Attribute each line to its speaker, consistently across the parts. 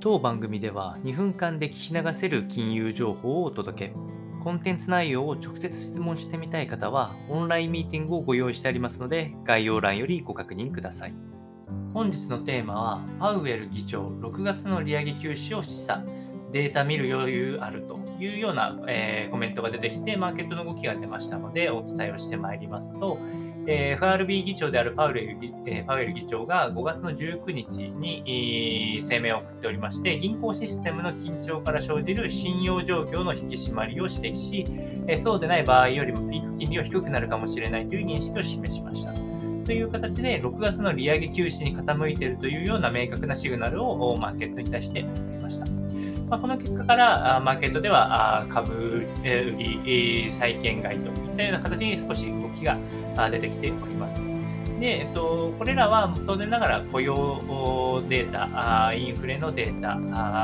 Speaker 1: 当番組では2分間で聞き流せる金融情報をお届け。コンテンツ内容を直接質問してみたい方は、オンラインミーティングをご用意してありますので、概要欄よりご確認ください。本日のテーマは、パウエル議長6月の利上げ休止を示唆。データ見る余裕あるというような、えー、コメントが出てきて、マーケットの動きが出ましたので、お伝えをしてまいりますと、えー、FRB 議長であるパウエル,、えー、パウエル議長が5月の19日に、声明を送っておりまして、銀行システムの緊張から生じる信用状況の引き締まりを指摘し、え、そうでない場合よりもピーク金利は低くなるかもしれないという認識を示しました。という形で、6月の利上げ休止に傾いているというような明確なシグナルをマーケットに対して送りました。まあ、この結果から、マーケットでは株売り、債券買いといったような形に少し動きが出てきております。で、えっと、これらは当然ながら雇用データ、インフレのデータ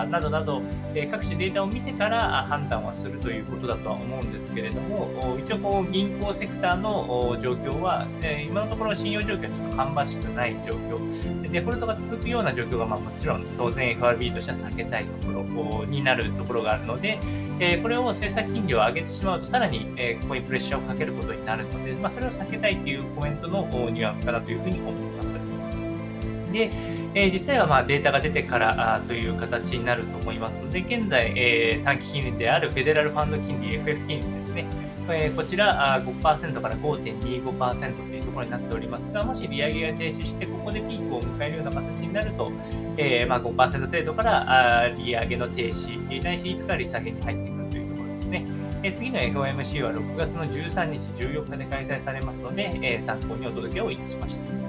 Speaker 1: などなど、各種データを見てから判断はするということだとは思うんですけれども、一応こう銀行セクターの状況は、今のところ信用状況はちょっと芳しくない状況、デフォルトが続くような状況が、まあ、もちろん当然 FRB としては避けたいところになるところがあるので、えこれを政策金利を上げてしまうと、さらに、えここにプレッシャーをかけることになるので、まあ、それを避けたいというコメントのニュアンスかなというふうに思います。で、え実際はまデータが出てからという形になると思いますので、現在、え短期金利であるフェデラルファンド金利、FF 金利ですね、えこちら5%から5.25%というところになっておりますが、もし利上げが停止して、ここでピークを迎えるような形になると、えー、ま、5%程度から利上げの停止、ないしいつか利下げに入ってくるというところですね。え次の FOMC は6月の13日、14日で開催されますので、え参考にお届けをいたしました。